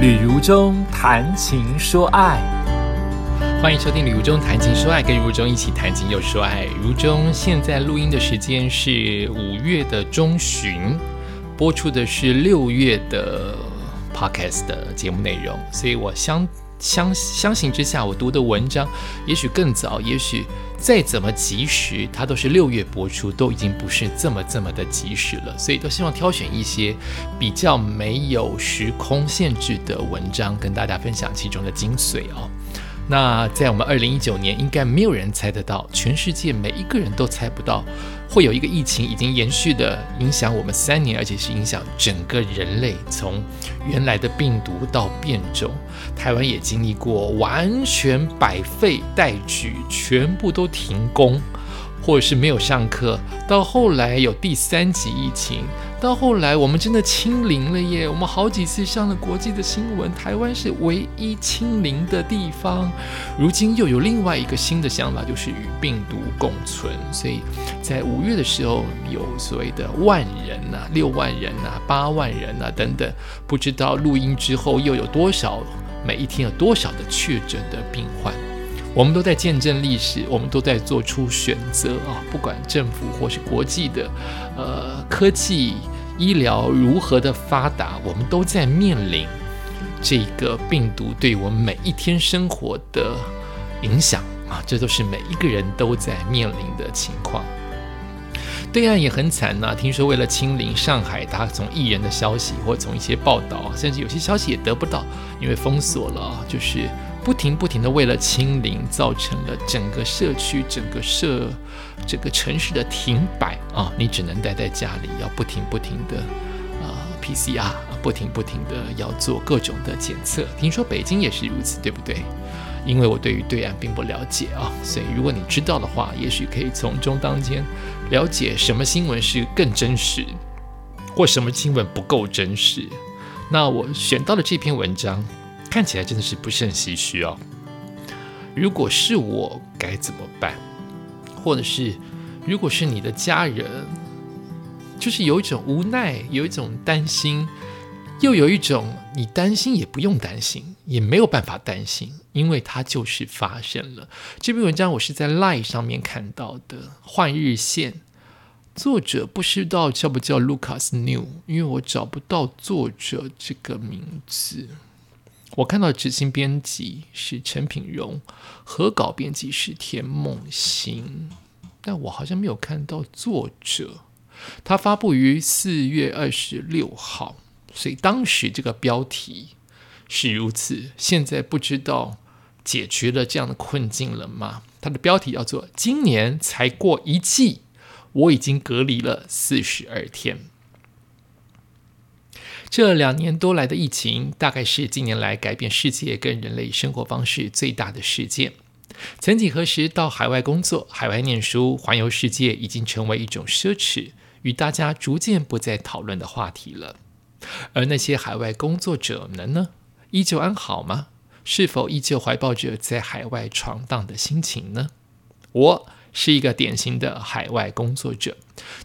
旅如中谈情说爱，欢迎收听《旅如中谈情说爱》，跟如中一起谈情又说爱。如中现在录音的时间是五月的中旬，播出的是六月的 podcast 的节目内容，所以我相相相形之下，我读的文章也许更早，也许再怎么及时，它都是六月播出，都已经不是这么这么的及时了。所以都希望挑选一些比较没有时空限制的文章，跟大家分享其中的精髓哦。那在我们二零一九年，应该没有人猜得到，全世界每一个人都猜不到，会有一个疫情已经延续的影响我们三年，而且是影响整个人类，从原来的病毒到变种。台湾也经历过完全百废待举，全部都停工。或者是没有上课，到后来有第三级疫情，到后来我们真的清零了耶！我们好几次上了国际的新闻，台湾是唯一清零的地方。如今又有另外一个新的想法，就是与病毒共存。所以在五月的时候，有所谓的万人呐、六万人呐、八万人呐等等，不知道录音之后又有多少，每一天有多少的确诊的病患。我们都在见证历史，我们都在做出选择啊！不管政府或是国际的，呃，科技、医疗如何的发达，我们都在面临这个病毒对我们每一天生活的影响啊！这都是每一个人都在面临的情况。对岸也很惨呐，听说为了清零，上海他从艺人的消息或从一些报道，甚至有些消息也得不到，因为封锁了，就是。不停不停的为了清零，造成了整个社区、整个社、整个城市的停摆啊！你只能待在家里，要不停不停的啊 PCR，不停不停的要做各种的检测。听说北京也是如此，对不对？因为我对于对岸并不了解啊，所以如果你知道的话，也许可以从中当间了解什么新闻是更真实，或什么新闻不够真实。那我选到了这篇文章。看起来真的是不胜唏嘘哦。如果是我该怎么办？或者是如果是你的家人，就是有一种无奈，有一种担心，又有一种你担心也不用担心，也没有办法担心，因为它就是发生了。这篇文章我是在 Line 上面看到的，《换日线》作者不知道叫不叫 Lucas New，因为我找不到作者这个名字。我看到执行编辑是陈品荣，合稿编辑是田梦欣，但我好像没有看到作者。他发布于四月二十六号，所以当时这个标题是如此。现在不知道解决了这样的困境了吗？他的标题叫做“今年才过一季，我已经隔离了四十二天”。这两年多来的疫情，大概是近年来改变世界跟人类生活方式最大的事件。曾几何时，到海外工作、海外念书、环游世界，已经成为一种奢侈，与大家逐渐不再讨论的话题了。而那些海外工作者们呢？依旧安好吗？是否依旧怀抱着在海外闯荡的心情呢？我是一个典型的海外工作者，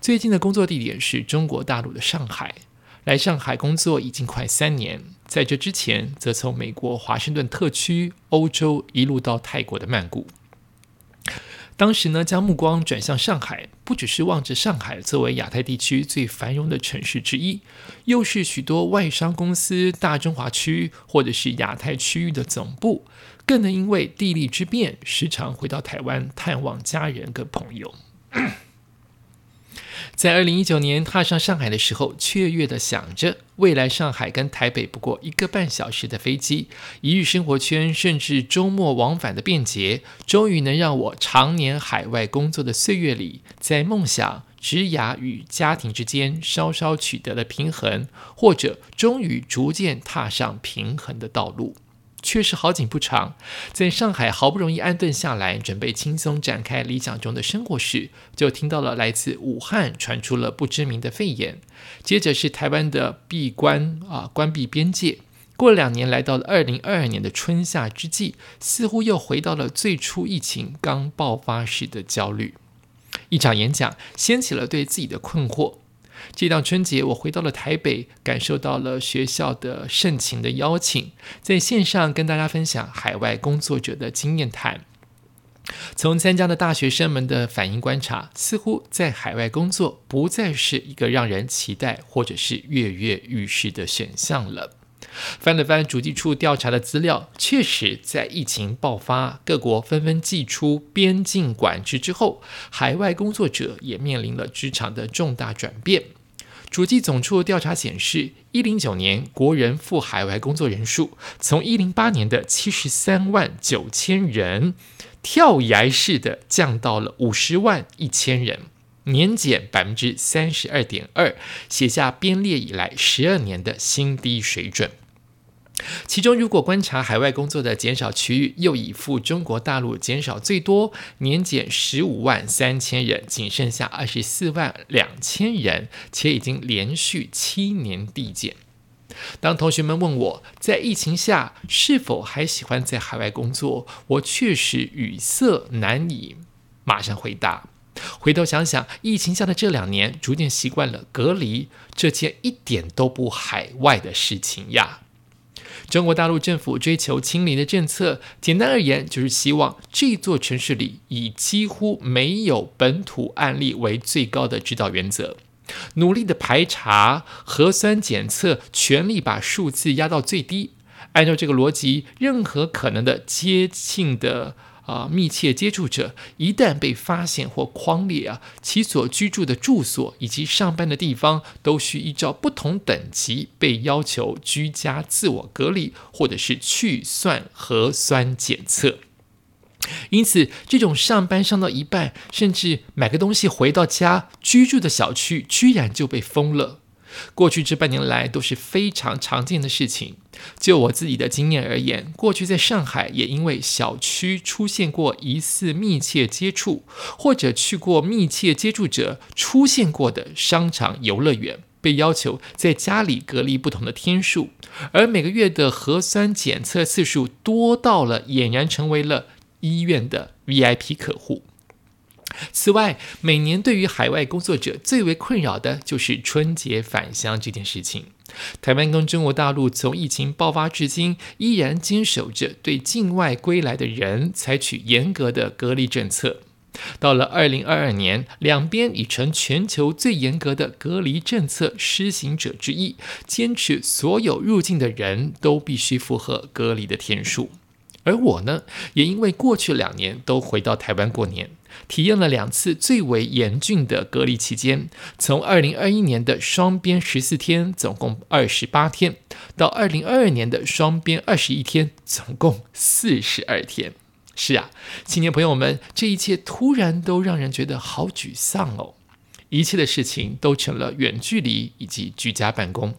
最近的工作地点是中国大陆的上海。来上海工作已经快三年，在这之前，则从美国华盛顿特区、欧洲一路到泰国的曼谷。当时呢，将目光转向上海，不只是望着上海作为亚太地区最繁荣的城市之一，又是许多外商公司大中华区或者是亚太区域的总部，更能因为地利之便，时常回到台湾探望家人跟朋友。在二零一九年踏上上海的时候，雀跃的想着未来上海跟台北不过一个半小时的飞机，一日生活圈甚至周末往返的便捷，终于能让我常年海外工作的岁月里，在梦想、职涯与家庭之间稍稍取得了平衡，或者终于逐渐踏上平衡的道路。确实好景不长，在上海好不容易安顿下来，准备轻松展开理想中的生活时，就听到了来自武汉传出了不知名的肺炎，接着是台湾的闭关啊，关闭边界。过了两年，来到了二零二二年的春夏之际，似乎又回到了最初疫情刚爆发时的焦虑。一场演讲掀起了对自己的困惑。这档春节，我回到了台北，感受到了学校的盛情的邀请，在线上跟大家分享海外工作者的经验谈。从参加的大学生们的反应观察，似乎在海外工作不再是一个让人期待或者是跃跃欲试的选项了。翻了翻主计处调查的资料，确实在疫情爆发、各国纷纷祭出边境管制之后，海外工作者也面临了职场的重大转变。主计总处调查显示，一零九年国人赴海外工作人数从一零八年的七十三万九千人。跳崖式的降到了五十万一千人，年减百分之三十二点二，写下编列以来十二年的新低水准。其中，如果观察海外工作的减少区域，又以赴中国大陆减少最多，年减十五万三千人，仅剩下二十四万两千人，且已经连续七年递减。当同学们问我在疫情下是否还喜欢在海外工作，我确实语塞难以马上回答。回头想想，疫情下的这两年，逐渐习惯了隔离这件一点都不海外的事情呀。中国大陆政府追求清零的政策，简单而言就是希望这座城市里以几乎没有本土案例为最高的指导原则。努力的排查核酸检测，全力把数字压到最低。按照这个逻辑，任何可能的接近的啊密切接触者，一旦被发现或框列啊，其所居住的住所以及上班的地方，都需依照不同等级被要求居家自我隔离，或者是去算核酸检测。因此，这种上班上到一半，甚至买个东西回到家居住的小区，居然就被封了。过去这半年来都是非常常见的事情。就我自己的经验而言，过去在上海也因为小区出现过疑似密切接触，或者去过密切接触者出现过的商场、游乐园，被要求在家里隔离不同的天数，而每个月的核酸检测次数多到了，俨然成为了。医院的 VIP 客户。此外，每年对于海外工作者最为困扰的就是春节返乡这件事情。台湾跟中国大陆从疫情爆发至今，依然坚守着对境外归来的人采取严格的隔离政策。到了二零二二年，两边已成全球最严格的隔离政策施行者之一，坚持所有入境的人都必须符合隔离的天数。而我呢，也因为过去两年都回到台湾过年，体验了两次最为严峻的隔离期间。从二零二一年的双边十四天，总共二十八天，到二零二二年的双边二十一天，总共四十二天。是啊，青年朋友们，这一切突然都让人觉得好沮丧哦！一切的事情都成了远距离以及居家办公。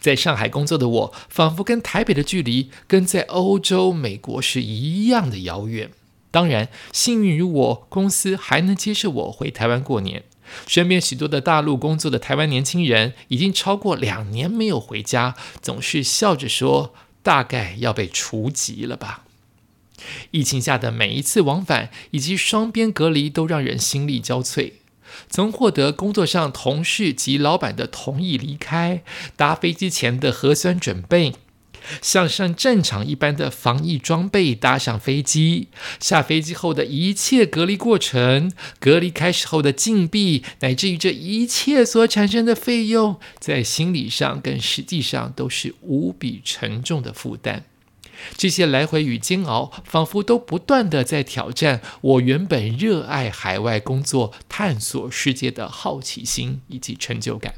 在上海工作的我，仿佛跟台北的距离跟在欧洲、美国是一样的遥远。当然，幸运于我，公司还能接受我回台湾过年。身边许多的大陆工作的台湾年轻人，已经超过两年没有回家，总是笑着说：“大概要被除籍了吧。”疫情下的每一次往返以及双边隔离，都让人心力交瘁。从获得工作上同事及老板的同意离开，搭飞机前的核酸准备，像上战场一般的防疫装备搭上飞机，下飞机后的一切隔离过程，隔离开始后的禁闭，乃至于这一切所产生的费用，在心理上跟实际上都是无比沉重的负担。这些来回与煎熬，仿佛都不断的在挑战我原本热爱海外工作、探索世界的好奇心以及成就感。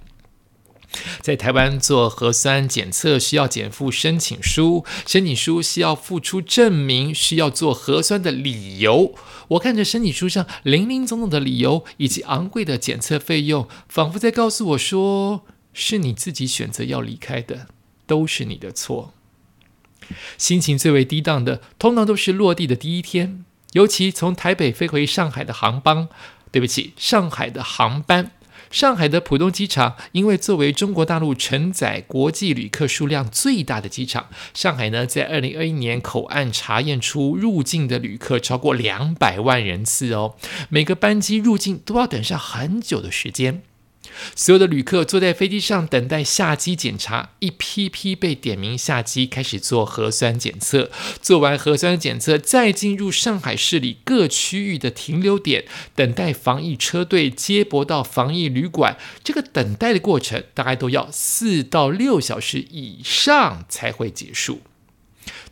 在台湾做核酸检测需要减负申请书，申请书需要付出证明，需要做核酸的理由。我看着申请书上林林总总的理由以及昂贵的检测费用，仿佛在告诉我说：是你自己选择要离开的，都是你的错。心情最为低档的，通常都是落地的第一天，尤其从台北飞回上海的航班。对不起，上海的航班，上海的浦东机场，因为作为中国大陆承载国际旅客数量最大的机场，上海呢，在二零二一年口岸查验出入境的旅客超过两百万人次哦，每个班机入境都要等上很久的时间。所有的旅客坐在飞机上等待下机检查，一批批被点名下机，开始做核酸检测。做完核酸检测，再进入上海市里各区域的停留点，等待防疫车队接驳到防疫旅馆。这个等待的过程大概都要四到六小时以上才会结束。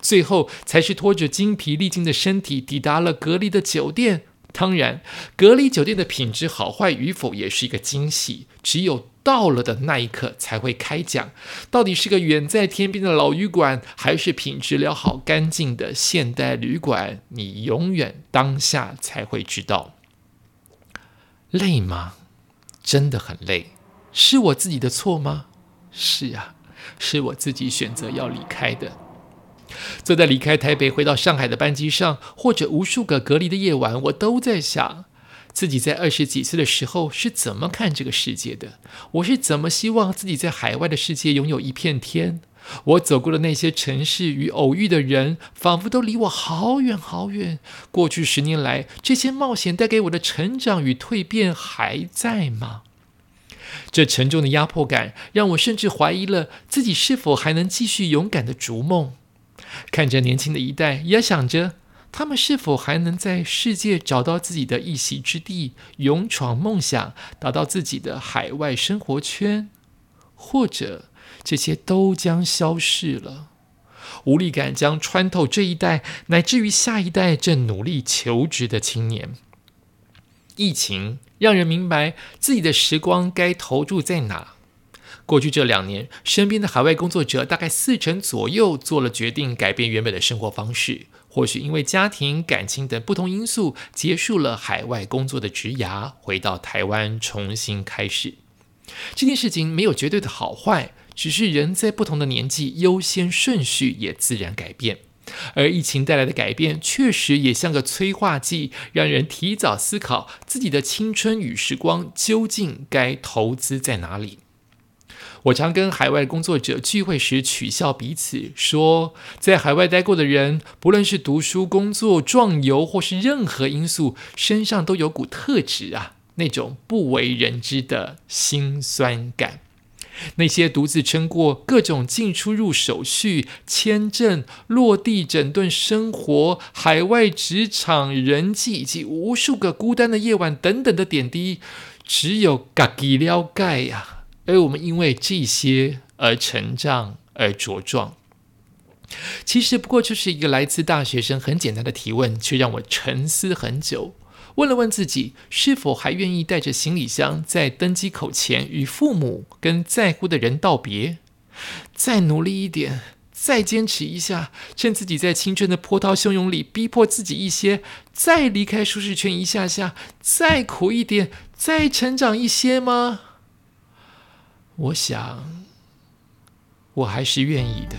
最后才是拖着精疲力尽的身体抵达了隔离的酒店。当然，隔离酒店的品质好坏与否也是一个惊喜。只有到了的那一刻才会开奖，到底是个远在天边的老旅馆，还是品质良好、干净的现代旅馆？你永远当下才会知道。累吗？真的很累。是我自己的错吗？是啊，是我自己选择要离开的。坐在离开台北回到上海的班机上，或者无数个隔离的夜晚，我都在想，自己在二十几岁的时候是怎么看这个世界的？我是怎么希望自己在海外的世界拥有一片天？我走过的那些城市与偶遇的人，仿佛都离我好远好远。过去十年来，这些冒险带给我的成长与蜕变还在吗？这沉重的压迫感，让我甚至怀疑了自己是否还能继续勇敢的逐梦。看着年轻的一代，也想着他们是否还能在世界找到自己的一席之地，勇闯梦想，达到自己的海外生活圈，或者这些都将消逝了。无力感将穿透这一代，乃至于下一代正努力求职的青年。疫情让人明白自己的时光该投注在哪。过去这两年，身边的海外工作者大概四成左右做了决定，改变原本的生活方式。或许因为家庭、感情等不同因素，结束了海外工作的职涯，回到台湾重新开始。这件事情没有绝对的好坏，只是人在不同的年纪，优先顺序也自然改变。而疫情带来的改变，确实也像个催化剂，让人提早思考自己的青春与时光究竟该投资在哪里。我常跟海外工作者聚会时取笑彼此，说在海外待过的人，不论是读书、工作、壮游，或是任何因素，身上都有股特质啊，那种不为人知的辛酸感。那些独自撑过各种进出入手续、签证、落地整顿生活、海外职场人际以及无数个孤单的夜晚等等的点滴，只有嘎吉了盖呀。而我们因为这些而成长而茁壮，其实不过就是一个来自大学生很简单的提问，却让我沉思很久。问了问自己，是否还愿意带着行李箱在登机口前与父母跟在乎的人道别？再努力一点，再坚持一下，趁自己在青春的波涛汹涌里逼迫自己一些，再离开舒适圈一下下，再苦一点，再成长一些吗？我想，我还是愿意的。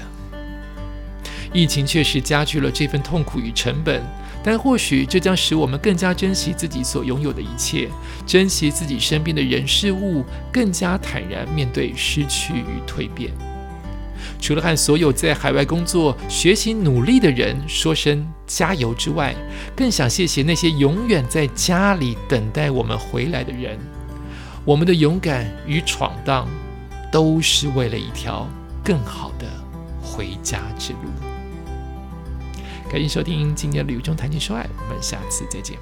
疫情确实加剧了这份痛苦与成本，但或许这将使我们更加珍惜自己所拥有的一切，珍惜自己身边的人事物，更加坦然面对失去与蜕变。除了和所有在海外工作、学习、努力的人说声加油之外，更想谢谢那些永远在家里等待我们回来的人。我们的勇敢与闯荡。都是为了一条更好的回家之路。感谢收听今天的旅中谈情说爱，我们下次再见。